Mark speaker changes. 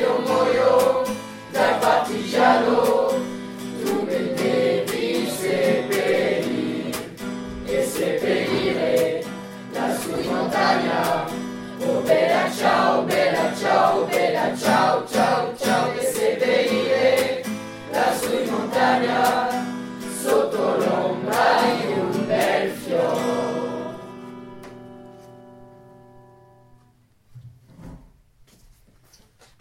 Speaker 1: Io muoio da partigiano, tu mi devi seppellire e seppellire lassù in montagna. Oh bella ciao, bella ciao, bella ciao, ciao, ciao, e seppellire lassù in montagna.